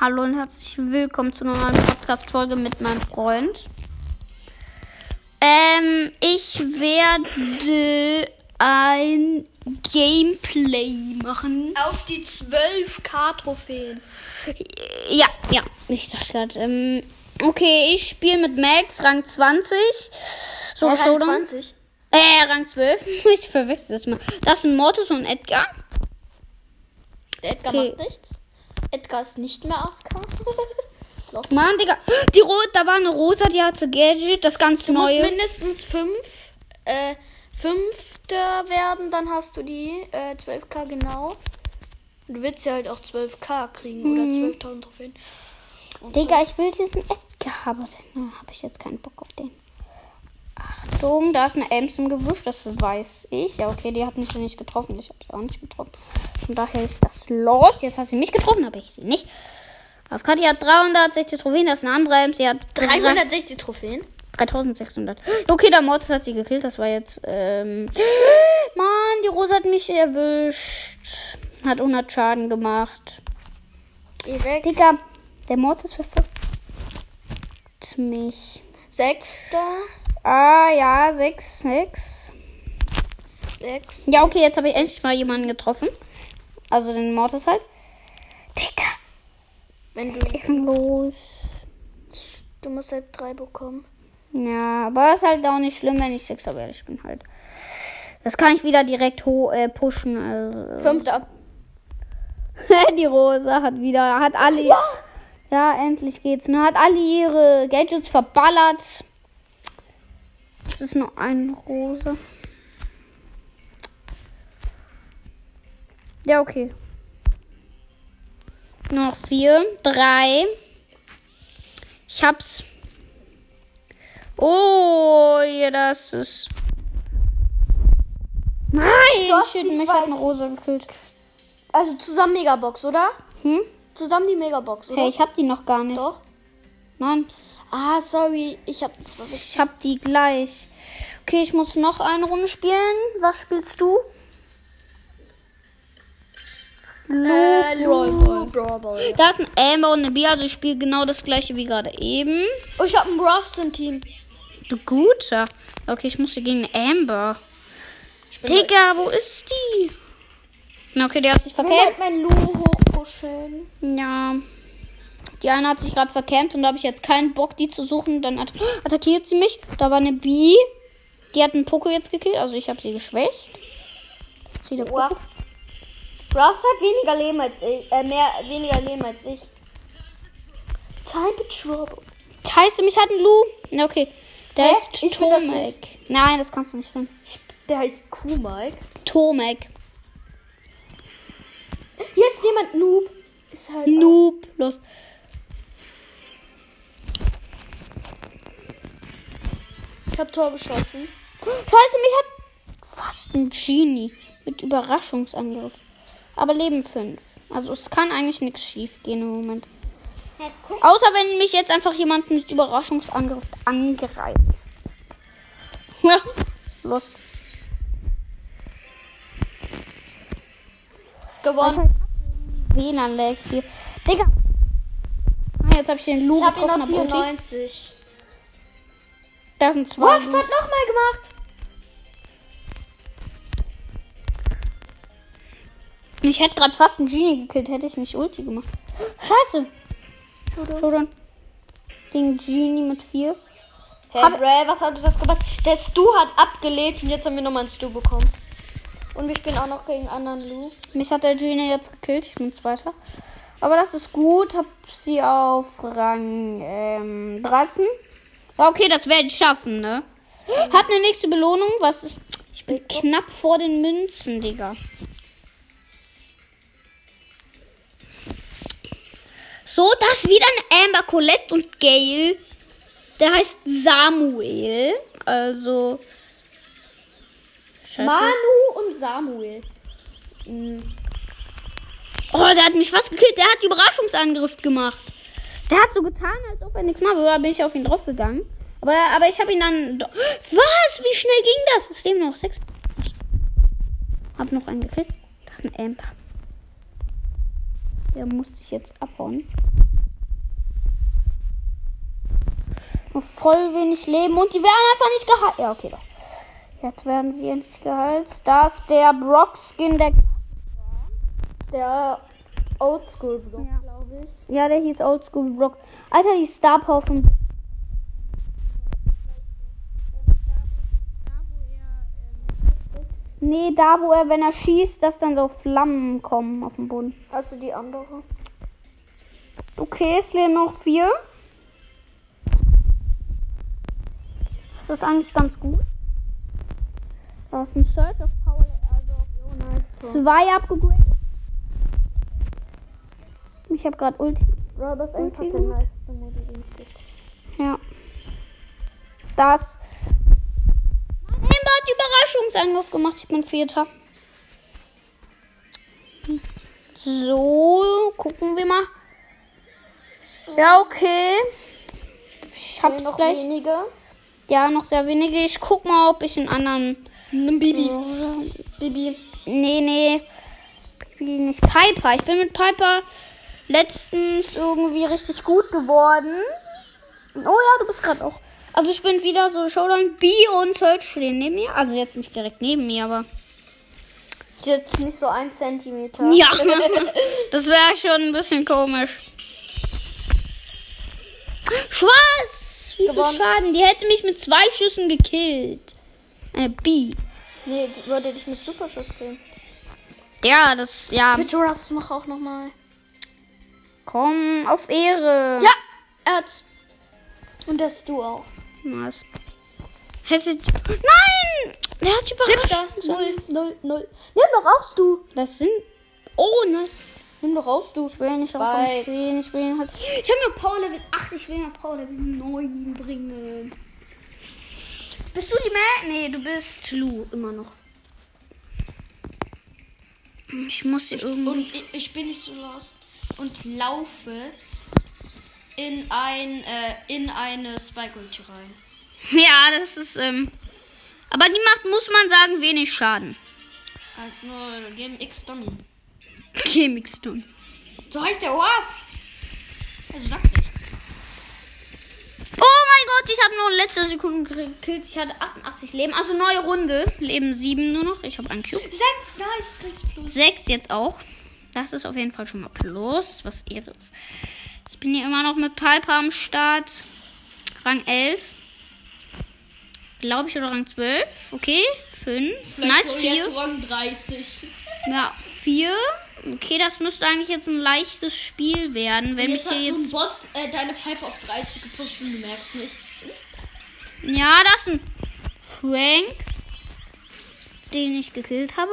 Hallo und herzlich willkommen zu einer neuen Podcast-Folge mit meinem Freund. Ähm, ich werde ein Gameplay machen. Auf die 12k Trophäen. Ja, ja, ich dachte gerade. Ähm, okay, ich spiele mit Max, Rang 20. So, Rang Showdown. 20. Äh, Rang 12. Ich verwechsel das mal. Das sind Mortis und Edgar. Der Edgar Okay. macht nichts. Edgar ist nicht mehr AFK. Mann, Digga. Die Rot, da war eine Rosa, die hatte Gadget, das ganz Du musst neue. mindestens 5 äh, Fünfter werden, dann hast du die äh, 12k genau. Du willst ja halt auch 12k kriegen Mhm. oder 12.000 Trophäen. Und Digga, ich will diesen Edgar, aber dann habe ich jetzt keinen Bock auf den. Achtung, da ist eine Ems im Gebüsch, das weiß ich. Ja, okay, die hat mich noch nicht getroffen. Ich habe sie auch nicht getroffen. Von daher ist das los. Jetzt hat sie mich getroffen, aber ich sie nicht. Auf Kati hat 360 Trophäen, das ist eine andere Ems. Sie hat So. 360 Trophäen. 3600. Okay, der Mortis hat sie gekillt. Das war jetzt. Ähm Mann, die Rose hat mich erwischt. Hat 100 Schaden gemacht. Geh weg. Digga, der Mortis verfolgt mich. Sechster. Ah, ja, 6, 6. Sechs. Ja, okay, jetzt habe ich endlich mal jemanden getroffen. Also den Mortis halt. Digga, Wenn du, ich los. du musst halt drei bekommen. Ja, aber ist halt auch nicht schlimm, wenn ich Sechser werde. Ich bin halt. Das kann ich wieder direkt ho äh, pushen. Also. Fünfter. Die Rosa hat wieder, hat alle. Ja. ja, endlich geht's. Ne? Hat alle ihre Gadgets verballert. Es ist nur eine Rose. Ja, okay. Noch vier, drei. Ich hab's. Oh, ja, das ist. Nein, shit, die mich hat eine Rosa gekillt. Also zusammen Megabox, oder? Hm? Zusammen die Megabox, oder? Hey, ich hab die noch gar nicht. Doch. Nein, Ah, sorry. Ich hab zwar. ich hab die gleich. Okay, ich muss noch eine Runde spielen. Was spielst du? Äh, Brawl Ball. Da ist ein Amber und eine Bia, also ich spiele genau das gleiche wie gerade eben. Oh, ich hab ein Ruffs im Team. Du guter. Okay, ich muss hier gegen Amber. Digga, wo ist die? Na, okay, der hat sich Ich will mein Lu hochpushen. Ja. Die eine hat sich gerade verkämpft und da habe ich jetzt keinen Bock, die zu suchen. Dann att attackiert sie mich. Da war eine Bee. Die hat einen Poco jetzt gekillt, also ich habe sie geschwächt. Wieder Poco. Ruff. Ruffs hat weniger Leben als ich. Äh, mehr, weniger Leben als ich. Time Patrol. Scheiße, mich hat ein Lu. Na, okay. Der Hä? ist Tomek. Nein, das kannst du nicht finden. Der heißt Kuh-Mike. Tomek. Hier ist jemand Noob. Ist halt. Noob. Los. Ich hab Tor geschossen. Scheiße, mich hat fast ein Genie mit Überraschungsangriff. Aber Leben 5. Also es kann eigentlich nichts schief gehen im Moment. Außer wenn mich jetzt einfach jemand mit Überraschungsangriff angreift. Los. Gewonnen. WLAN-Lags hier. Digga. Ah, Jetzt habe ich den Lu Ich hab ihn auf hab Ulti. 94. Da sind zwei. Ruffs hat nochmal gemacht. Ich hätte gerade fast einen Genie gekillt, hätte ich nicht Ulti gemacht. Scheiße. Showdown. Gegen Genie mit 4. Hey, Hab- Bray, was hat das gemacht? Der Stu hat abgelegt und jetzt haben wir nochmal einen Stu bekommen. Und wir spielen auch noch gegen anderen Lu. Mich hat der Genie jetzt gekillt. Ich bin Zweiter. Aber das ist gut. Hab sie auf Rang ähm, 13. Okay, das werde ich schaffen, ne? Hab eine nächste Belohnung. Was ist. Ich bin knapp vor den Münzen, Digga. So, das wieder ein Amber, Colette und Gail. Der heißt Samuel. Also. Scheiße. Manu und Samuel. Oh, der hat mich fast gekillt. Der hat Überraschungsangriff gemacht. Der hat so getan, als ob er nichts machen würde. Da bin ich auf ihn draufgegangen. Aber, aber ich habe ihn dann. Was? Wie schnell ging das? Es leben noch sechs. Hab noch einen gekriegt. Das ist ein Amper. Der muss sich jetzt abhauen. Noch voll wenig Leben und die werden einfach nicht geheilt. Ja, okay, doch. Jetzt werden sie endlich geheilt. Da ist der Brock-Skin, der. Der Oldschool-Brock. Ja. Ja, der hieß Oldschool Brock. Alter, die von. Nee, da wo er, wenn er schießt, dass dann so Flammen kommen auf den Boden. Hast du die andere? Okay, es leben noch vier. Das ist eigentlich ganz gut. Da ist ein Search of Power. Also Jo, nice. zwei abgegradet. Ich habe gerade Ulti. Bro, das ist einfach Ulti der den es gibt. Ja. Das. Mein Amber hat Überraschungsangriff gemacht. Ich bin Vierter. So, gucken wir mal. Ja, okay. Ich hab's noch gleich. wenige. Ja, noch sehr wenige. Ich guck mal, ob ich einen anderen. Nimm Bibi. Bibi. Nee, nee. Bibi nicht. Piper. Ich bin mit Piper letztens irgendwie richtig gut geworden. Oh ja, du bist gerade auch. Also ich bin wieder so Showdown. B und Search stehen neben mir. Also jetzt nicht direkt neben mir, aber. Jetzt nicht so ein Zentimeter. Ja. das wäre schon ein bisschen komisch. Schwarz! Wie viel Gewonnen. Schaden? Die hätte mich mit zwei Schüssen gekillt. Eine B. Nee, die würde dich mit Superschuss killen. Ja, das, ja. Bitte, Ruffs, mach auch nochmal. Komm, auf Ehre. Ja, er hat's. Und das du auch. Nice. Hätte Nein! Der hat Siebter. überrascht. Null, null, null. Nimm doch raus, du. Das sind. Oh, nice. Nimm doch raus, du. Ich will nicht auf Spike. Rang 10. Ich will halt. Ich habe mir Power Level 8. Ich will auf Power Level 9 bringen. Bist du die Mä? Nee, du bist Lu immer noch. Ich muss hier irgendwie. Und ich, ich bin nicht so lost. Und laufe in ein, äh, in eine Spike-Ulti rein. Ja, das ist. Ähm, aber die macht, muss man sagen, wenig Schaden. Als nur Game X Donny. Chemixton. So heißt der Ruff. Also sagt nichts. Oh mein Gott, ich habe nur in letzter Sekunde gekillt. Ich hatte 88 Leben. Also neue Runde. Leben 7 nur noch. Ich habe einen Cube. Sechs, nice, kriegst plus. 6 jetzt auch. Das ist auf jeden Fall schon mal Plus. Was Ehre ist. Ich bin hier immer noch mit Piper am Start. Rang 11. Glaube ich, oder Rang 12. Okay. 5. Nice, 4. Rang 30. Ja, 4. Okay, das müsste eigentlich jetzt ein leichtes Spiel werden. Wenn mich Jetzt hier hat so ein jetzt. Bot äh, deine Pipe auf 30 gepusht und du merkst nicht. Ja, das ist ein Frank, den ich gekillt habe.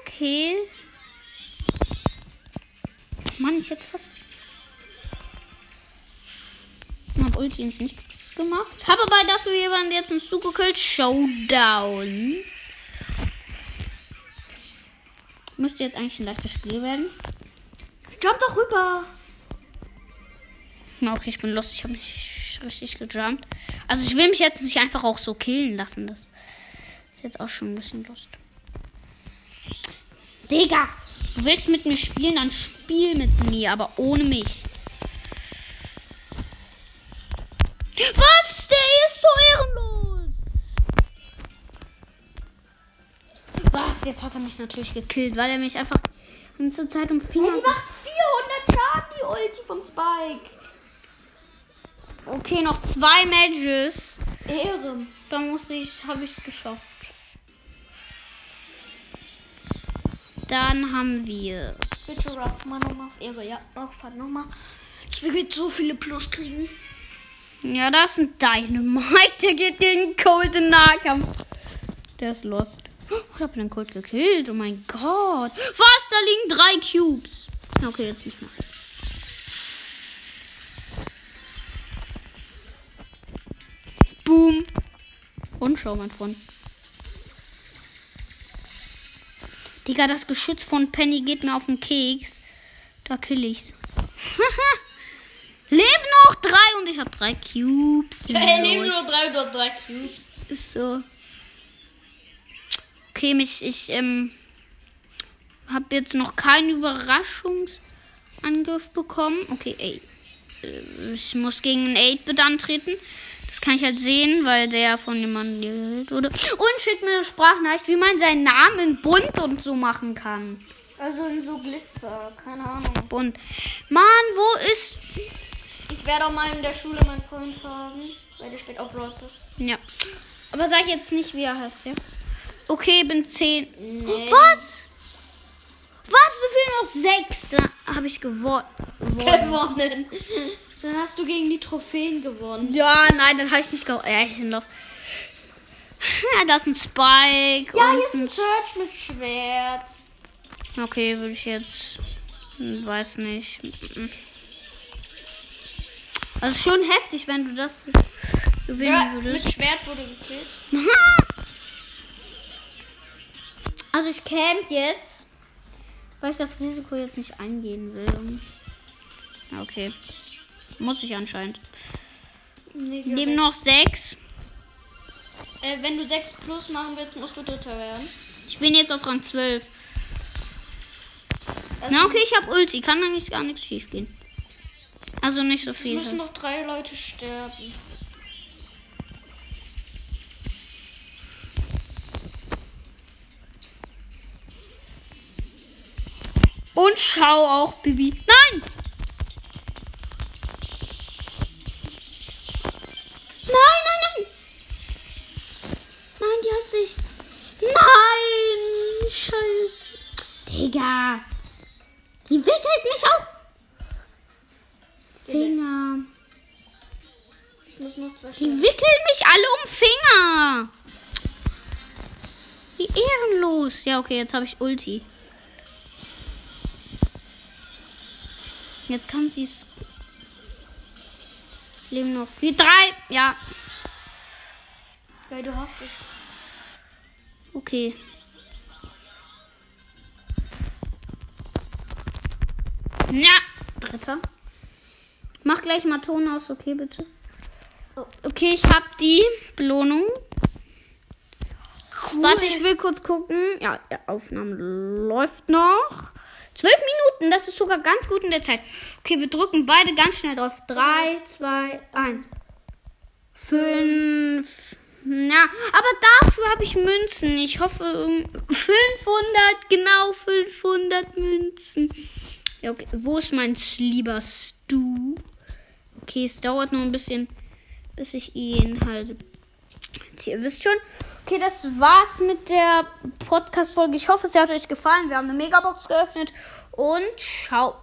Okay. Mann, ich hätte fast. Hab Ulti ins Nichts gemacht. Habe aber dafür jemanden jetzt einen Stu gekillt. Showdown. Müsste jetzt eigentlich ein leichtes Spiel werden. Jump doch rüber. Na, okay, ich bin lost. Ich habe mich richtig gejumpt. Also ich will mich jetzt nicht einfach auch so killen lassen. Das ist jetzt auch schon ein bisschen lust. Digga, du willst mit mir spielen, dann spiel mit mir, aber ohne mich. Was? Der ist so ehrenlos. Was? Jetzt hat er mich natürlich gekillt, weil er mich einfach die ganze Zeit um vier... Die macht 400 Schaden, die Ulti von Spike. Okay, noch zwei Matches. Ehre. Da muss ich, habe ich es geschafft. Dann haben wir es. Bitte Ruff, mal nochmal auf Ehre. Ja, auch fand nochmal. Ich will jetzt so viele Plus kriegen. Ja, das ist ein Dynamite. Der geht gegen Cold in Nahkampf. Der ist lost. Oh, ich habe den Cold gekillt. Oh mein Gott. Was? Da liegen drei Cubes. Okay, jetzt nicht mehr. Boom. Und schau mal von. Digga, das Geschütz von Penny geht mir auf den Keks. Da kill ich's. Leben noch drei und ich habe drei Cubes. Hey, leben nur drei und du hast drei Cubes. Ist so. Okay, mich, ich ähm, habe jetzt noch keinen Überraschungsangriff bekommen. Okay, ey. Äh, Ich muss gegen einen 8-Bit antreten. Das kann ich halt sehen, weil der von jemandem gehört wurde. Und schickt mir eine Sprachnachricht, wie man seinen Namen bunt und so machen kann. Also in so Glitzer, keine Ahnung. Bunt. Mann, wo ist. Ich werde auch mal in der Schule meinen Freund fragen, weil der spielt auch Bros. Ja. Aber sag jetzt nicht, wie er heißt, ja? Okay, bin 10. Nee. Was? Was? Wir fehlen noch 6. Da habe ich gewonnen. Gewonnen. Dann hast du gegen die Trophäen gewonnen. Ja, nein, dann habe ich nicht gewonnen. Ja, ich bin los. Ja, da ist ein Spike. Ja, hier ist ein Search mit Schwert. Okay, würde ich jetzt. hm, Weiß nicht. Also schon heftig, wenn du das gewinnen Ja, würdest. mit Schwert wurde gekillt. Also ich camp jetzt, weil ich das Risiko jetzt nicht eingehen will. Okay. Muss ich anscheinend. Nee, Leben noch sechs. äh, wenn du 6 plus machen willst, musst du Dritter werden. Ich bin jetzt auf Rang 12. Also, Na okay, ich habe Ulti. Kann da nicht gar nichts schief gehen. Also nicht so Es viel. müssen noch drei Leute sterben. Und schau auch, Bibi. Finger. Ich muss noch zwei Die wickeln mich alle um Finger. Wie ehrenlos. Ja, okay, jetzt habe ich Ulti. Jetzt kann sie es. Leben noch vier, drei. Ja, Geil, du hast es. okay. Ja, dritter. Mach gleich mal Ton aus, okay, bitte. Oh. Okay, ich habe die Belohnung. Warte, ich will kurz gucken. Ja, Aufnahme läuft noch. Zwölf Minuten, das ist sogar ganz gut in der Zeit. Okay, wir drücken beide ganz schnell drauf. Drei, zwei, eins. Fünf. Ja, aber dafür habe ich Münzen. Ich hoffe, um 500, genau 500 Münzen. Ja, okay. Wo ist mein lieber Stu? Okay, es dauert noch ein bisschen, bis ich ihn halt. Ihr wisst schon. Okay, das war's mit der Podcast-Folge. Ich hoffe, es hat euch gefallen. Wir haben eine Megabox geöffnet. Und ciao.